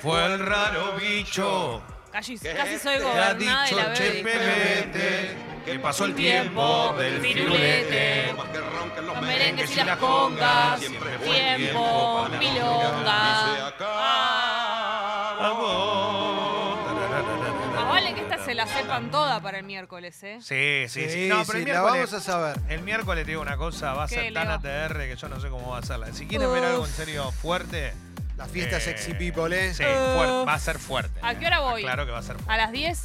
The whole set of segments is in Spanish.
Fue el raro bicho Casi, casi soy gobernada de dicho la. Chepelete que pasó el tiempo del firulete. Los merengues y las congas. Tiempo, milonga. Más vale que esta se la sepan toda para el miércoles, ¿eh? Sí, sí, sí. Sí, No, pero sí, el la miércoles, vamos a saber. el miércoles te digo una cosa, va a ¿Qué, ser tan? ATR que yo no sé cómo va a ser. Si quieren ver algo en serio fuerte, La fiesta eh, Sexy People, ¿eh? Sí, fuerte, va a ser fuerte. ¿A qué hora voy? Claro que va a ser fuerte. A las 10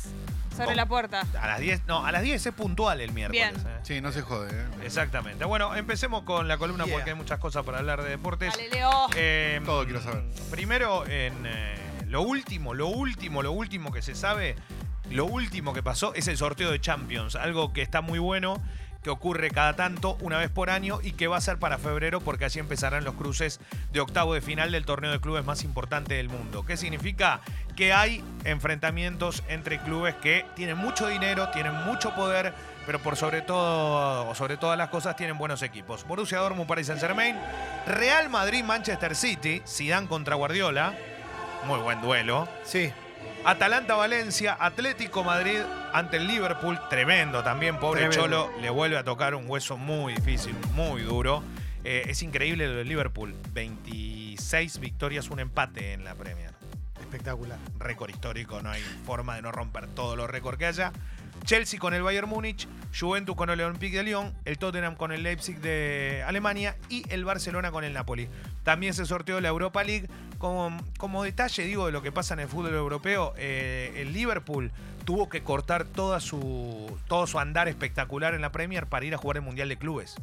sobre ¿Cómo? la puerta. A las 10, no, a las 10 es puntual el miércoles. Bien. eh. Sí, no se jode, ¿eh? Exactamente. Bueno, empecemos con la columna Yeah. porque hay muchas cosas para hablar de deportes. Dale, Leo. Eh, Todo quiero saber. Primero, en eh, lo último, lo último, lo último que se sabe, lo último que pasó es el sorteo de Champions, algo que está muy bueno, que ocurre cada tanto, una vez por año, y que va a ser para febrero porque así empezarán los cruces de octavo de final del torneo de clubes más importante del mundo. ¿Qué significa? Que hay enfrentamientos entre clubes que tienen mucho dinero, tienen mucho poder, pero por sobre todo, o sobre todas las cosas, tienen buenos equipos. Borussia Dortmund, Paris Saint Germain, Real Madrid, Manchester City, Zidane contra Guardiola, muy buen duelo. Sí. Atalanta Valencia, Atlético Madrid ante el Liverpool, tremendo también, pobre Tremendo. Cholo, le vuelve a tocar un hueso muy difícil, muy duro. Eh, es increíble lo del Liverpool, 26 victorias, un empate en la Premier. Espectacular. Récord histórico, no hay forma de no romper todos los récords que haya. Chelsea con el Bayern Múnich, Juventus con el Olympique de Lyon, el Tottenham con el Leipzig de Alemania y el Barcelona con el Napoli. También se sorteó la Europa League. Como, como detalle, digo, de lo que pasa en el fútbol europeo, eh, el Liverpool tuvo que cortar toda su, todo su andar espectacular en la Premier para ir a jugar el Mundial de Clubes.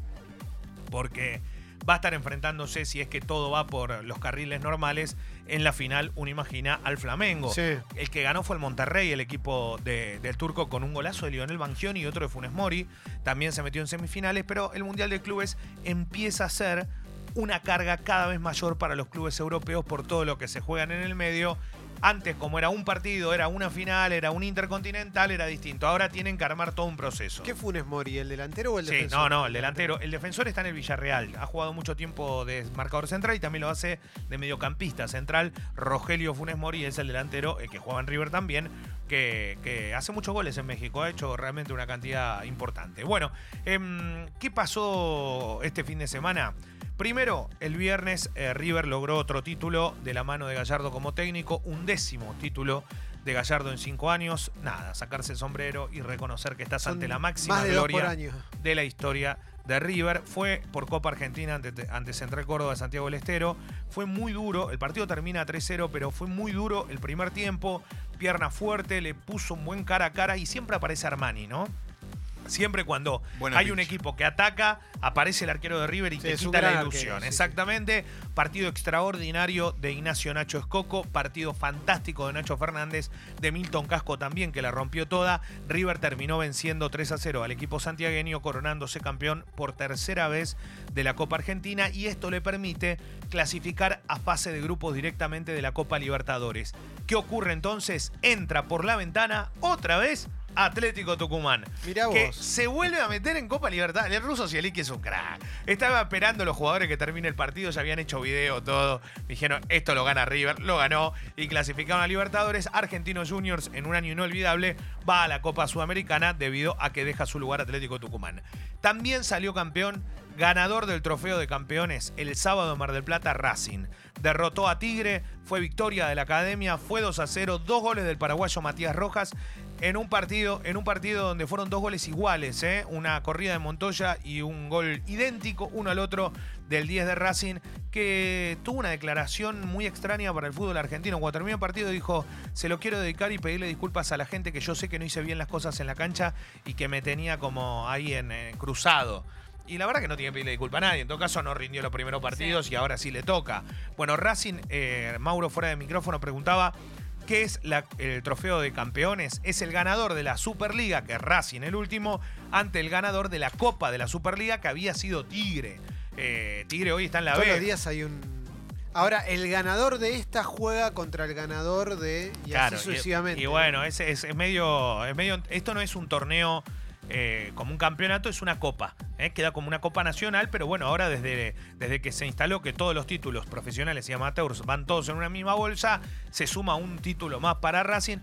Porque va a estar enfrentándose, si es que todo va por los carriles normales, en la final, uno imagina, al Flamengo. Sí. El que ganó fue el Monterrey, el equipo de- del turco, con un golazo de Lionel Bangioni y otro de Funes Mori. También se metió en semifinales, pero el Mundial de Clubes empieza a ser una carga cada vez mayor para los clubes europeos por todo lo que se juegan en el medio. Antes, como era un partido, era una final, era un intercontinental, era distinto. Ahora tienen que armar todo un proceso. ¿Qué Funes Mori? ¿El delantero o el Sí, defensor? no, no, el delantero. El defensor está en el Villarreal. Ha jugado mucho tiempo de marcador central y también lo hace de mediocampista central. Rogelio Funes Mori es el delantero, el que juega en River también, que, que hace muchos goles en México. Ha hecho realmente una cantidad importante. Bueno, em, ¿qué pasó este fin de semana? Primero, el viernes eh, River logró otro título de la mano de Gallardo como técnico, un décimo título de Gallardo en cinco años. Nada, sacarse el sombrero y reconocer que estás Son ante la máxima de gloria de la historia de River. Fue por Copa Argentina ante, ante Central Córdoba de Santiago del Estero. Fue muy duro. El partido termina 3-0, pero fue muy duro el primer tiempo. Pierna fuerte, le puso un buen cara a cara y siempre aparece Armani, ¿no? Siempre cuando Buena hay un equipo que ataca, aparece el arquero de River y Sí, te quita la ilusión. arquero, sí, sí. Exactamente. Partido extraordinario de Ignacio Nacho Escoco. Partido fantástico de Nacho Fernández, de Milton Casco también, que la rompió toda. River terminó venciendo 3 a 0 al equipo santiagueño, coronándose campeón por tercera vez de la Copa Argentina. Y esto le permite clasificar a fase de grupos directamente de la Copa Libertadores. ¿Qué ocurre entonces? Entra por la ventana otra vez. Atlético Tucumán. Mirá que vos. se vuelve a meter en Copa Libertad. El ruso Cielic es un crack. Estaba esperando los jugadores que termine el partido, ya habían hecho video, todo. Dijeron, esto lo gana River, lo ganó y clasificaron a Libertadores. Argentinos Juniors, en un año inolvidable, va a la Copa Sudamericana debido a que deja su lugar Atlético Tucumán. También salió campeón, ganador del trofeo de campeones, el sábado en Mar del Plata, Racing. Derrotó a Tigre, fue victoria de la Academia, fue 2 a 0, dos goles del paraguayo Matías Rojas en un partido, en un partido donde fueron dos goles iguales, ¿eh? una corrida de Montoya y un gol idéntico uno al otro del 10 de Racing, que tuvo una declaración muy extraña para el fútbol argentino. Cuando terminó el partido dijo, se lo quiero dedicar y pedirle disculpas a la gente que yo sé que no hice bien las cosas en la cancha y que me tenía como ahí en eh, cruzado. Y la verdad que no tiene que pedirle disculpa a nadie. En todo caso, no rindió los primeros partidos y ahora sí le toca. Bueno, Racing, eh, Mauro fuera de micrófono preguntaba ¿Qué es la- el trofeo de campeones? Es el ganador de la Superliga, que es Racing el último, ante el ganador de la Copa de la Superliga, que había sido Tigre. Eh, Tigre hoy está en la Todos B. los días hay un. Ahora, el ganador de esta juega contra el ganador de. Y Claro, así sucesivamente. Y, bueno, es, es- es medio, es medio. Esto no es un torneo eh, como un campeonato, es una copa. ¿Eh? Queda como una copa nacional, pero bueno, ahora desde, desde que se instaló que todos los títulos profesionales y amateurs van todos en una misma bolsa, se suma un título más para Racing.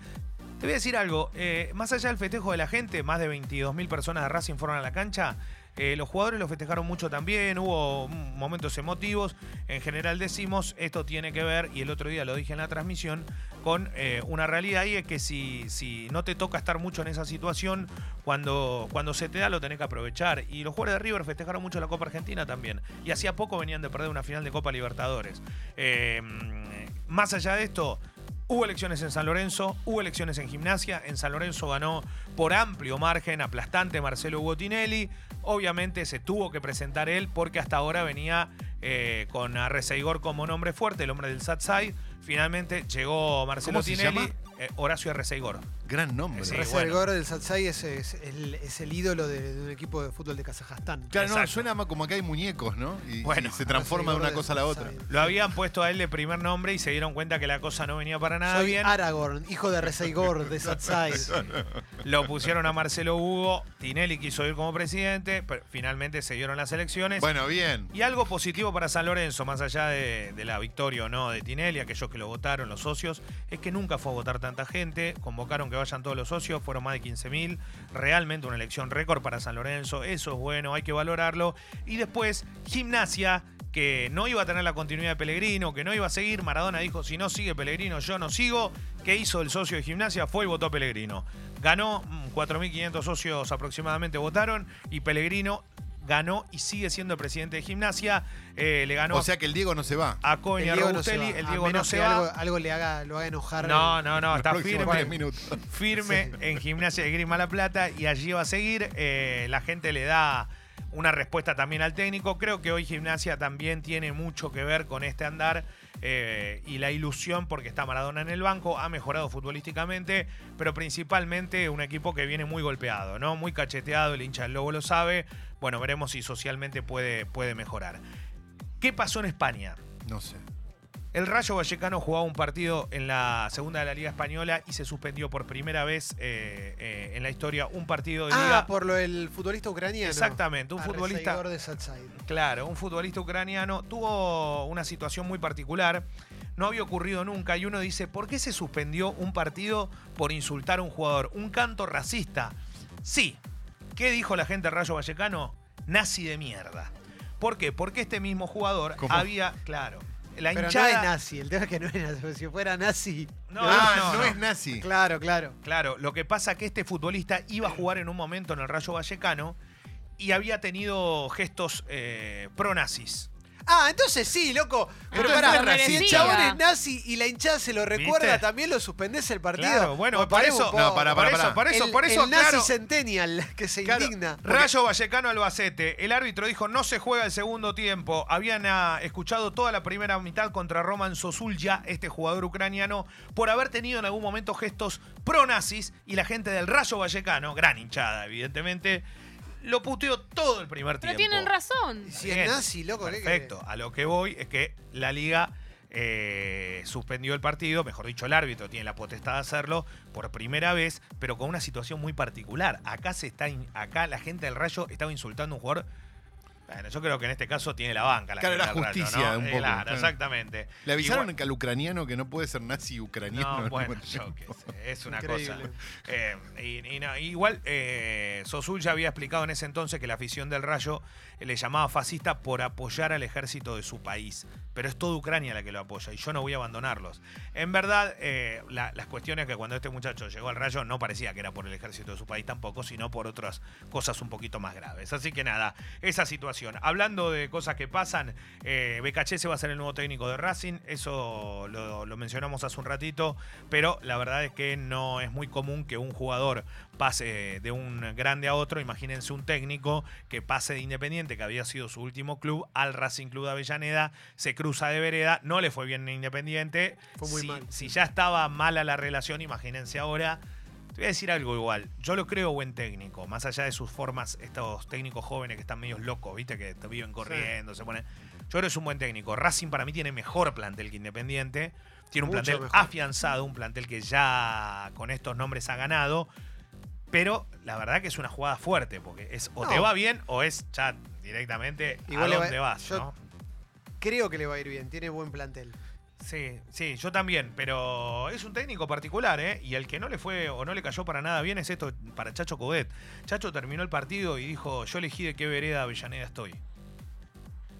Te voy a decir algo, eh, más allá del festejo de la gente, más de 22.000 personas de Racing fueron a la cancha. Eh, los jugadores lo festejaron mucho también, hubo momentos emotivos. En general decimos, esto tiene que ver, y el otro día lo dije en la transmisión, con eh, una realidad y es que si, si no te toca estar mucho en esa situación, cuando, cuando se te da lo tenés que aprovechar. Y los jugadores de River festejaron mucho la Copa Argentina también. Y hacía poco venían de perder una final de Copa Libertadores. Eh, más allá de esto, Hubo elecciones en San Lorenzo, hubo elecciones en gimnasia. En San Lorenzo ganó por amplio margen, aplastante Marcelo Botinelli. Obviamente se tuvo que presentar él porque hasta ahora venía eh, con Arreceigor como nombre fuerte, el hombre del Satsai. Finalmente llegó Marcelo ¿Cómo se Tinelli, llama? eh, Horacio Arreceigor. Gran nombre. Sí, Reza bueno. del Satsai es, es el, es el ídolo de, de un equipo de fútbol de Kazajstán. Claro, no, Exacto. suena más como que hay muñecos, ¿no? Y, Bueno. y se transforma de una cosa a la otra. Lo habían puesto a él de primer nombre y se dieron cuenta que la cosa no venía para nada Soy bien. Aragorn, hijo de Rezaigor de Satsai. Lo pusieron a Marcelo Hugo. Tinelli quiso ir como presidente, pero finalmente se dieron las elecciones. Bueno, bien. Y algo positivo para San Lorenzo, más allá de, de la victoria o no de Tinelli, aquellos que lo votaron, los socios, es que nunca fue a votar tanta gente. Convocaron que vayan todos los socios, fueron más de 15.000. Realmente una elección récord para San Lorenzo. Eso es bueno, hay que valorarlo. Y después, Gimnasia, que no iba a tener la continuidad de Pellegrino, que no iba a seguir. Maradona dijo: si no sigue Pellegrino, yo no sigo. ¿Qué hizo el socio de Gimnasia? Fue y votó Pellegrino. Ganó, mm, 4.500 socios aproximadamente votaron y Pellegrino ganó y sigue siendo el presidente de gimnasia. Eh, le ganó O sea que el Diego no se va. a no se Robustelli. el Diego no se va. Algo, algo le haga, lo haga enojar. No, no, no, está firme, 10 minutos. firme en Gimnasia de Grima La Plata y allí va a seguir. Eh, la gente le da una respuesta también al técnico. Creo que hoy Gimnasia también tiene mucho que ver con este andar eh, y la ilusión porque está Maradona en el banco. Ha mejorado futbolísticamente, pero principalmente un equipo que viene muy golpeado, ¿no? Muy cacheteado. El hincha del Lobo lo sabe. Bueno, veremos si socialmente puede, puede mejorar. ¿Qué pasó en España? No sé. El Rayo Vallecano jugaba un partido en la segunda de la Liga Española y se suspendió por primera vez eh, eh, en la historia un partido de Ah, Liga. por lo del futbolista ucraniano. Exactamente, un A futbolista. De Satsai. Claro, un futbolista ucraniano tuvo una situación muy particular. No había ocurrido nunca y uno dice, ¿por qué se suspendió un partido por insultar a un jugador? Un canto racista. Sí. ¿Qué dijo la gente del Rayo Vallecano? Nazi de mierda. ¿Por qué? Porque este mismo jugador ¿Cómo? había, claro, la Pero hinchada. no es nazi, el tema es que no es nazi. Si fuera nazi. No, ah, no, no, no. es nazi. Claro, claro. Claro, lo que pasa que este futbolista iba a jugar en un momento en el Rayo Vallecano y había tenido gestos eh, pro-nazis. Ah, entonces sí, loco. Pero Entonces pará, fue si el chabón es nazi y la hinchada se lo recuerda, ¿Viste? también lo suspendés el partido. Claro, bueno, O por eso, un poco. No, pará, por pará, eso, pará. por eso, el, por eso, el nazi claro. centennial que se Claro, indigna. Rayo Vallecano Albacete. El árbitro dijo no se juega el segundo tiempo. Habían ah, escuchado toda la primera mitad contra Roman Sosulya, este jugador ucraniano, por haber tenido en algún momento gestos pro-nazis y la gente del Rayo Vallecano, gran hinchada, evidentemente, lo puteó todo el primer Pero tiempo. tienen razón. Si es nazi, loco, ¿qué Perfecto. A lo que voy es que la liga eh, suspendió el partido, mejor dicho, el árbitro tiene la potestad de hacerlo por primera vez, pero con una situación muy particular. Acá se está, in- acá la gente del Rayo estaba insultando a un jugador. Bueno, yo creo que en este caso tiene la banca. La Claro, era justicia, ¿no? un poco, Claro, claro. exactamente. Le avisaron Igual- que al ucraniano que no puede ser nazi ucraniano. no, bueno, yo qué tiempo. sé, es una Increíble. cosa. Eh, y, y no, igual, eh, Sosul ya había explicado en ese entonces que la afición del Rayo le llamaba fascista por apoyar al ejército de su país. Pero es toda Ucrania la que lo apoya y yo no voy a abandonarlos. En verdad, eh, la- las cuestiones que cuando este muchacho llegó al Rayo no parecía que era por el ejército de su país tampoco, sino por otras cosas un poquito más graves. Así que nada, esa situación. Hablando de cosas que pasan, eh, Becachese va a ser el nuevo técnico de Racing, eso lo, lo mencionamos hace un ratito, pero la verdad es que no es muy común que un jugador pase de un grande a otro. Imagínense un técnico que pase de Independiente, que había sido su último club, al Racing Club de Avellaneda, se cruza de vereda, no le fue bien en Independiente. Fue muy si, mal. si ya estaba mala la relación, imagínense ahora. Te voy a decir algo igual. Yo lo creo buen técnico, más allá de sus formas, estos técnicos jóvenes que están medio locos, ¿viste? Que te viven corriendo, se ponen. Yo creo que es un buen técnico. Racing para mí tiene mejor plantel que Independiente. Tiene un Mucho plantel mejor. afianzado, un plantel que ya con estos nombres ha ganado. Pero la verdad que es una jugada fuerte, porque es o No. te va bien o es ya directamente Igual a va- dónde vas, yo- ¿no? Creo que le va a ir bien, tiene buen plantel. Sí, sí, yo también, pero es un técnico particular, ¿eh? Y el que no le fue o no le cayó para nada bien es esto para Chacho Codet. Chacho terminó el partido y dijo, yo elegí de qué vereda Avellaneda estoy.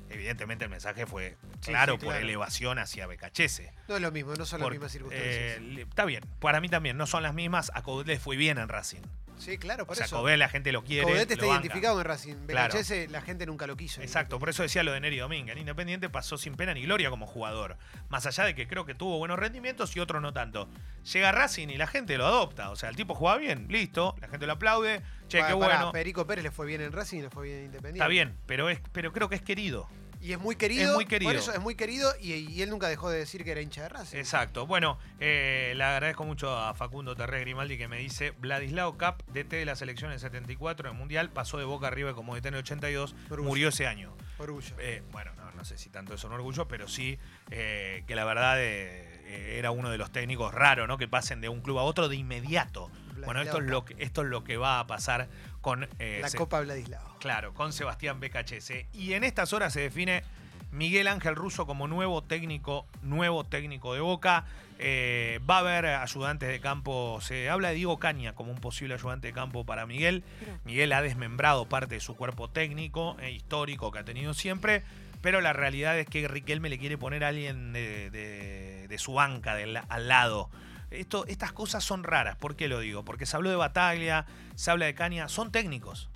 Evidentemente el mensaje fue claro, sí, por claro. elevación hacia Becachese. No es lo mismo, no son las mismas circunstancias. eh, le- está bien, para mí también, no son las mismas. A Codet le fue bien en Racing. Sí, claro, por o sea, eso. La gente lo quiere. Está banca. identificado en Racing. Claro. Becachese la gente nunca lo quiso. Exacto, por eso decía lo de Neri Domínguez. En Independiente pasó sin pena ni gloria como jugador. Más allá de que creo que tuvo buenos rendimientos y otros no tanto. Llega Racing y la gente lo adopta. O sea, el tipo juega bien, listo, la gente lo aplaude. Che, qué bueno. Perico Pérez le fue bien en Racing y le fue bien en Independiente. Está bien, pero, es, pero creo que es querido. Y es muy querido. Es muy querido. Por eso es muy querido y, y él nunca dejó de decir que era hincha de Racing. Exacto. Bueno, eh, le agradezco mucho a Facundo Terré Grimaldi que me dice: Vladislao Cap, DT de la selección en 74 en el Mundial, pasó de boca arriba como DT en el 82, Orgullo. murió ese año. Orgullo. Eh, bueno, no, no sé si tanto es un orgullo, pero sí eh, que la verdad eh, era uno de los técnicos raros, ¿no? Que pasen de un club a otro de inmediato. Bueno, esto es lo que, esto es lo que va a pasar con eh, la Se- Copa Vladislao. Claro, con Sebastián Becachese. Y en estas horas se define Miguel Ángel Russo como nuevo técnico, nuevo técnico de Boca. Eh, va a haber ayudantes de campo. Se habla de Diego Caña como un posible ayudante de campo para Miguel. Miguel ha desmembrado parte de su cuerpo técnico e histórico que ha tenido siempre. Pero la realidad es que Riquelme le quiere poner a alguien de, de- de su banca al lado. Esto, estas cosas son raras. ¿Por qué lo digo? Porque se habló de Bataglia, se habla de Caña. Son técnicos.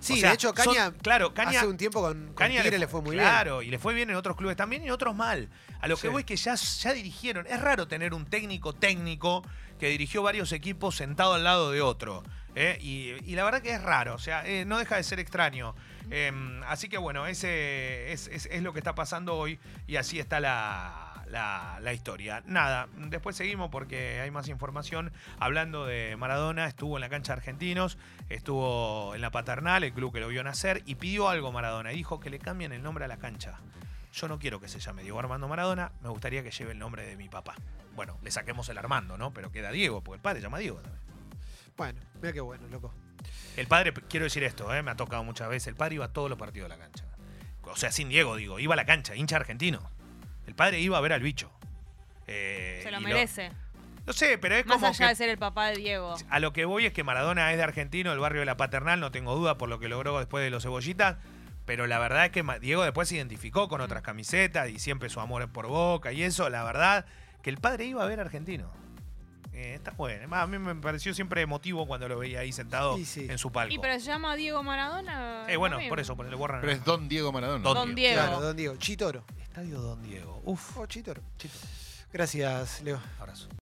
Sí, O sea, de hecho, son- Caña, claro, Caña hace un tiempo con, con Caña Tigre le fue muy bien. Claro, y le fue bien en otros clubes también y otros mal. A lo que voy es que ya, ya dirigieron. Es raro tener un técnico técnico que dirigió varios equipos sentado al lado de otro. ¿Eh? Y, y la verdad que es raro, o sea, eh, no deja de ser extraño. Eh, así que bueno, ese es, lo que está pasando hoy y así está la, la- historia. Nada, después seguimos porque hay más información. Hablando de Maradona, estuvo en la cancha de Argentinos, estuvo en la Paternal, el club que lo vio nacer, y pidió algo Maradona. Dijo que le cambien el nombre a la cancha. Yo no quiero que se llame Diego Armando Maradona, me gustaría que lleve el nombre de mi papá. Bueno, le saquemos el Armando, ¿no? Pero queda Diego, porque el padre llama Diego también. Bueno, mira qué bueno, loco. El padre, quiero decir esto, ¿eh? me ha tocado muchas veces, el padre iba a todos los partidos de la cancha. O sea, sin Diego, digo, iba a la cancha, hincha argentino. El padre iba a ver al bicho. Eh, Se lo merece. no sé, pero es Más como allá que de ser el papá de Diego. a lo que voy es que Maradona es de argentino, el barrio de la Paternal, no tengo duda por lo que logró después de los cebollitas. Pero la verdad es que Diego después se identificó con otras camisetas y siempre su amor por Boca y eso, la verdad, que el padre iba a ver argentino. Eh, está bueno. A mí me pareció siempre emotivo cuando lo veía ahí sentado Sí, sí. en su palco. Y pero se llama Diego Maradona. Eh, bueno, por eso, le borran. Pero es Don Diego Maradona. Don Don Diego. Claro, don Diego. Chitoro. Estadio Don Diego. Uf. Oh, Chitoro. Chito. Gracias, Leo. Abrazo.